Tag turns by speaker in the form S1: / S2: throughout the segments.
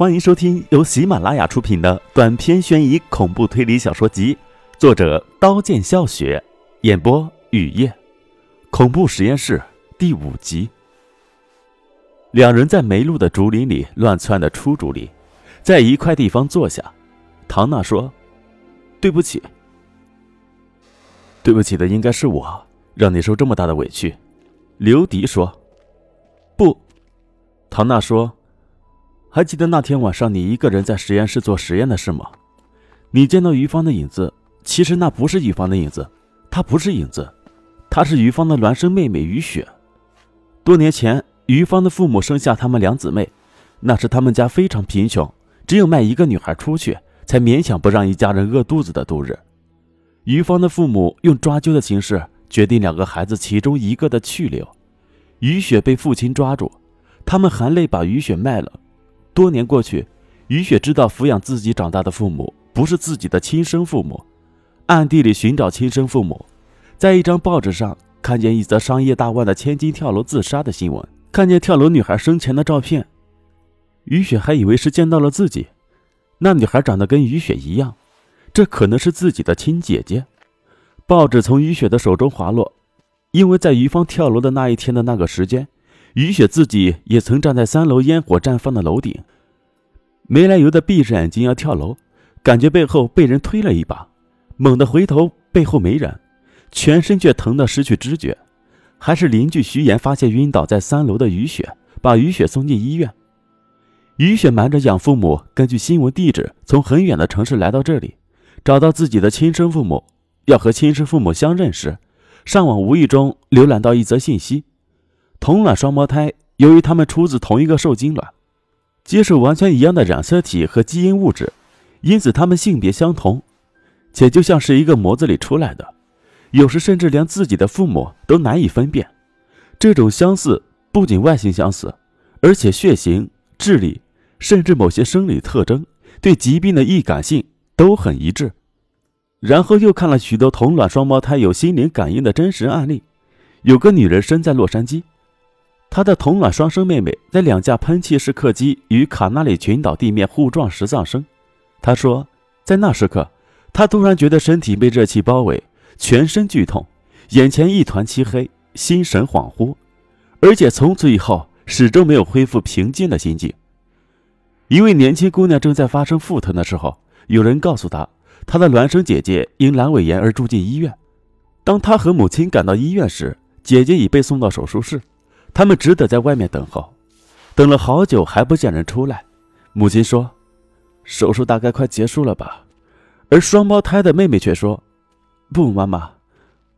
S1: 欢迎收听由喜马拉雅出品的短篇悬疑恐怖推理小说集，作者刀剑笑雪，演播雨夜，恐怖实验室第五集。两人在梅路的竹林里乱窜的出竹林，在一块地方坐下。唐娜说：“对不起，对不起的应该是我，让你受这么大的委屈。”刘迪说：“不。”唐娜说。还记得那天晚上你一个人在实验室做实验的事吗？你见到于芳的影子，其实那不是于芳的影子，她不是影子，她是于芳的孪生妹妹于雪。多年前，于芳的父母生下他们两姊妹，那时他们家非常贫穷，只有卖一个女孩出去，才勉强不让一家人饿肚子的度日。于芳的父母用抓阄的形式决定两个孩子其中一个的去留，于雪被父亲抓住，他们含泪把于雪卖了。多年过去，于雪知道抚养自己长大的父母不是自己的亲生父母，暗地里寻找亲生父母，在一张报纸上看见一则商业大腕的千金跳楼自杀的新闻，看见跳楼女孩生前的照片，于雪还以为是见到了自己，那女孩长得跟于雪一样，这可能是自己的亲姐姐。报纸从于雪的手中滑落，因为在于芳跳楼的那一天的那个时间。于雪自己也曾站在三楼烟火绽放的楼顶，没来由的闭着眼睛要跳楼，感觉背后被人推了一把，猛地回头，背后没人，全身却疼得失去知觉。还是邻居徐岩发现晕倒在三楼的雨雪，把雨雪送进医院。雨雪瞒着养父母，根据新闻地址从很远的城市来到这里，找到自己的亲生父母，要和亲生父母相认时，上网无意中浏览到一则信息。同卵双胞胎，由于他们出自同一个受精卵，接受完全一样的染色体和基因物质，因此他们性别相同，且就像是一个模子里出来的，有时甚至连自己的父母都难以分辨。这种相似不仅外形相似，而且血型、智力，甚至某些生理特征、对疾病的易感性都很一致。然后又看了许多同卵双胞胎有心灵感应的真实案例，有个女人生在洛杉矶。他的同卵双生妹妹在两架喷气式客机与卡纳里群岛地面互撞时丧生。他说，在那时刻，他突然觉得身体被热气包围，全身剧痛，眼前一团漆黑，心神恍惚，而且从此以后始终没有恢复平静的心境。一位年轻姑娘正在发生腹疼的时候，有人告诉她，她的孪生姐姐因阑尾炎而住进医院。当她和母亲赶到医院时，姐姐已被送到手术室。他们只得在外面等候，等了好久还不见人出来。母亲说：“手术大概快结束了吧？”而双胞胎的妹妹却说：“不，妈妈，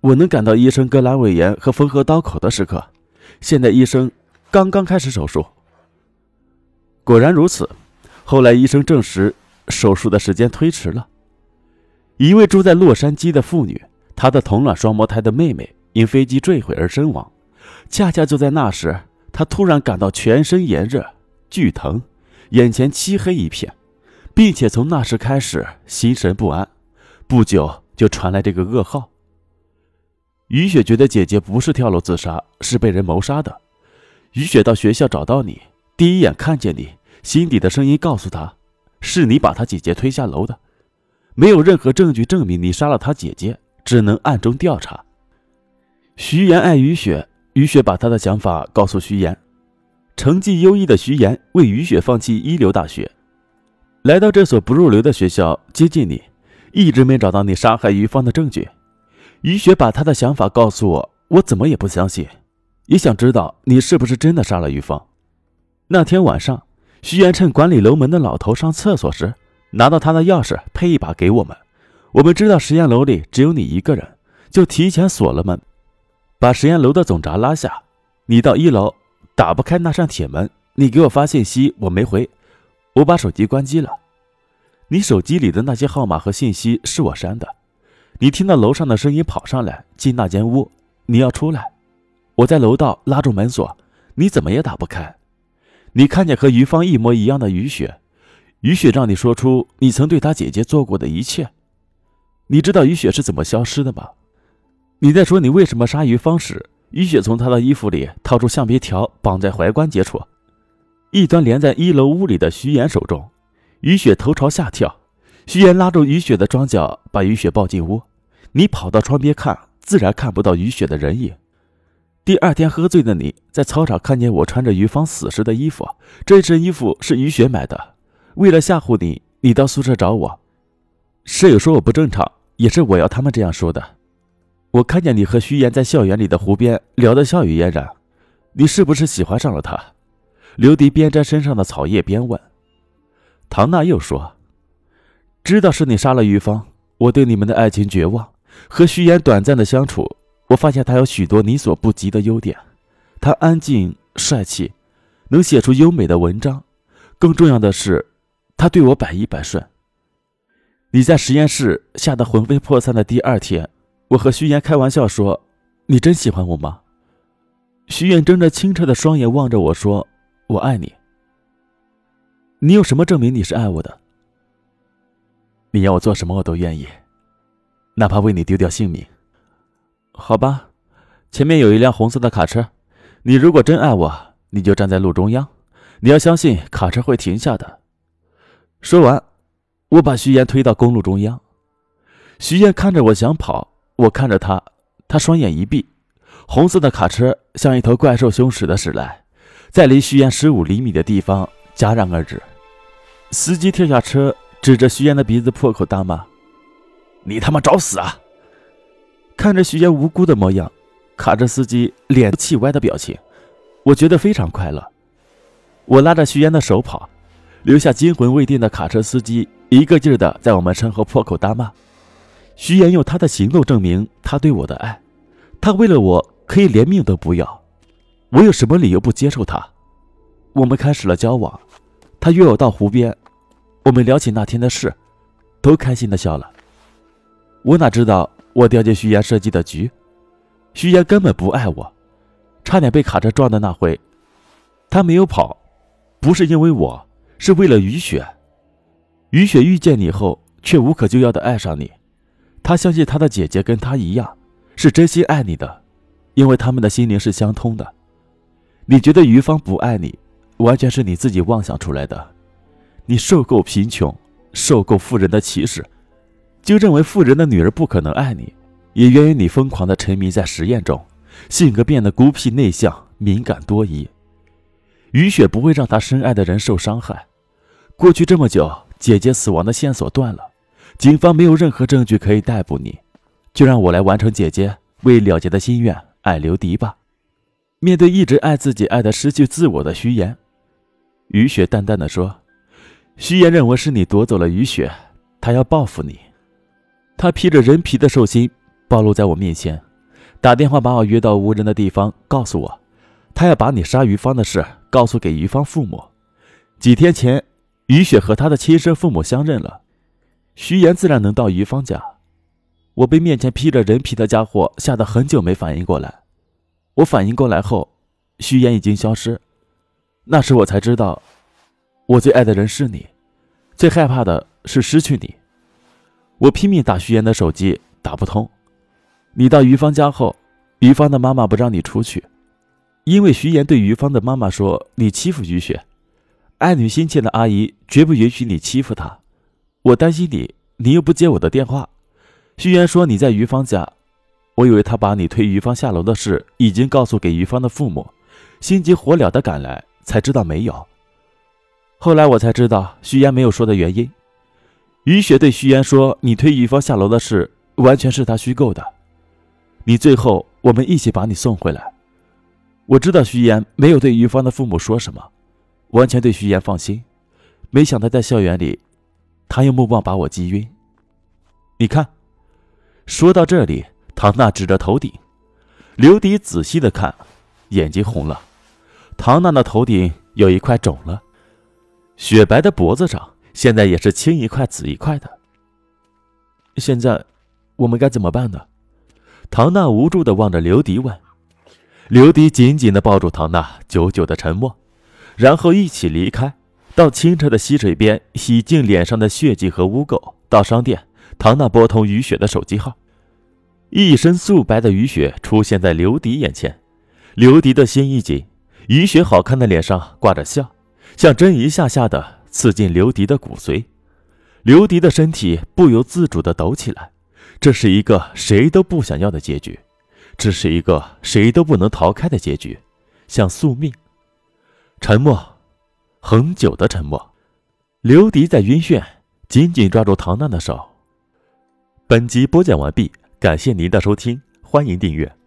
S1: 我能感到医生割阑尾炎和缝合刀口的时刻。现在医生刚刚开始手术。”果然如此。后来医生证实，手术的时间推迟了。一位住在洛杉矶的妇女，她的同卵双胞胎的妹妹因飞机坠毁而身亡。恰恰就在那时，他突然感到全身炎热、剧疼，眼前漆黑一片，并且从那时开始心神不安。不久就传来这个噩耗。于雪觉得姐姐不是跳楼自杀，是被人谋杀的。于雪到学校找到你，第一眼看见你，心底的声音告诉他，是你把他姐姐推下楼的。没有任何证据证明你杀了他姐姐，只能暗中调查。徐岩爱于雪。于雪把他的想法告诉徐岩，成绩优异的徐岩为于雪放弃一流大学，来到这所不入流的学校接近你，一直没找到你杀害于芳的证据。于雪把他的想法告诉我，我怎么也不相信，也想知道你是不是真的杀了于芳。那天晚上，徐岩趁管理楼门的老头上厕所时，拿到他的钥匙配一把给我们。我们知道实验楼里只有你一个人，就提前锁了门。把实验楼的总闸拉下，你到一楼打不开那扇铁门。你给我发信息，我没回，我把手机关机了。你手机里的那些号码和信息是我删的。你听到楼上的声音跑上来进那间屋，你要出来，我在楼道拉住门锁，你怎么也打不开。你看见和于芳一模一样的雨雪，雨雪让你说出你曾对她姐姐做过的一切。你知道雨雪是怎么消失的吗？你在说你为什么杀于芳时，于雪从她的衣服里掏出橡皮条，绑在踝关节处。一端连在一楼屋里的徐岩手中。于雪头朝下跳，徐岩拉住于雪的双脚，把于雪抱进屋。你跑到窗边看，自然看不到于雪的人影。第二天喝醉的你在操场看见我穿着于芳死时的衣服，这身衣服是于雪买的。为了吓唬你，你到宿舍找我。舍友说我不正常，也是我要他们这样说的。我看见你和徐岩在校园里的湖边聊得笑语嫣然，你是不是喜欢上了他？刘迪边摘身上的草叶边问。唐娜又说：“知道是你杀了于芳，我对你们的爱情绝望。和徐岩短暂的相处，我发现他有许多你所不及的优点。他安静帅气，能写出优美的文章。更重要的是，他对我百依百顺。你在实验室吓得魂飞魄散的第二天，我和徐岩开玩笑说：‘你真喜欢我吗？’徐岩睁着清澈的双眼望着我说：‘我爱你。’”你有什么证明你是爱我的？你要我做什么我都愿意，哪怕为你丢掉性命。好吧，前面有一辆红色的卡车，你如果真爱我，你就站在路中央，你要相信卡车会停下的。说完，我把徐岩推到公路中央。徐岩看着我想跑，我看着他，他双眼一闭，红色的卡车像一头怪兽凶驶的驶来，在离徐岩十五厘米的地方。戛然而止，司机跳下车，指着徐岩的鼻子破口大骂：“你他妈找死啊！”看着徐岩无辜的模样，卡车司机脸气歪的表情，我觉得非常快乐。我拉着徐岩的手跑，留下惊魂未定的卡车司机一个劲儿的在我们身后破口大骂。徐岩用他的行动证明他对我的爱，他为了我可以连命都不要，我有什么理由不接受他？我们开始了交往。他约我到湖边，我们聊起那天的事，都开心的笑了。我哪知道我掉进徐岩设计的局，徐岩根本不爱我，差点被卡车撞的那回，他没有跑，不是因为我，是为了雨雪。雨雪遇见你后，却无可救药的爱上你，他相信他的姐姐跟他一样，是真心爱你的，因为他们的心灵是相通的。你觉得于芳不爱你？完全是你自己妄想出来的。你受够贫穷，受够富人的歧视，就认为富人的女儿不可能爱你，也源于你疯狂的沉迷在实验中，性格变得孤僻内向、敏感多疑。雨雪不会让她深爱的人受伤害。过去这么久，姐姐死亡的线索断了，警方没有任何证据可以逮捕你，就让我来完成姐姐未了结的心愿，爱刘迪吧。面对一直爱自己爱的失去自我的徐言。雨雪淡淡的说：“徐岩认为是你夺走了雨雪，他要报复你。他披着人皮的兽心暴露在我面前，打电话把我约到无人的地方，告诉我，他要把你杀于芳的事告诉给于芳父母。几天前，雨雪和他的亲生父母相认了，徐岩自然能到于芳家。我被面前披着人皮的家伙吓得很久没反应过来，我反应过来后，徐岩已经消失。”那时我才知道，我最爱的人是你，最害怕的是失去你。我拼命打徐岩的手机，打不通。你到于芳家后，于芳的妈妈不让你出去，因为徐岩对于芳的妈妈说你欺负于雪，爱女心切的阿姨绝不允许你欺负她。我担心你，你又不接我的电话。徐岩说你在于芳家，我以为他把你推于芳下楼的事已经告诉给于芳的父母，心急火燎的赶来。才知道没有。后来我才知道徐岩没有说的原因。于雪对徐岩说：“你推于芳下楼的事，完全是他虚构的。你最后我们一起把你送回来。”我知道徐岩没有对于芳的父母说什么，完全对徐岩放心。没想到在校园里，他用木棒把我击晕。你看，说到这里，唐娜指着头顶，刘迪仔细的看，眼睛红了。唐娜的头顶有一块肿了，雪白的脖子上现在也是青一块紫一块的。现在我们该怎么办呢？唐娜无助的望着刘迪问。刘迪紧紧的抱住唐娜，久久的沉默，然后一起离开，到清澈的溪水边洗净脸上的血迹和污垢。到商店，唐娜拨通雨雪的手机号，一身素白的雨雪出现在刘迪眼前，刘迪的心一紧。雨雪好看的脸上挂着笑，像针一下下的刺进刘迪的骨髓，刘迪的身体不由自主的抖起来。这是一个谁都不想要的结局，这是一个谁都不能逃开的结局，像宿命。沉默，恒久的沉默。刘迪在晕眩，紧紧抓住唐娜的手。本集播讲完毕，感谢您的收听，欢迎订阅。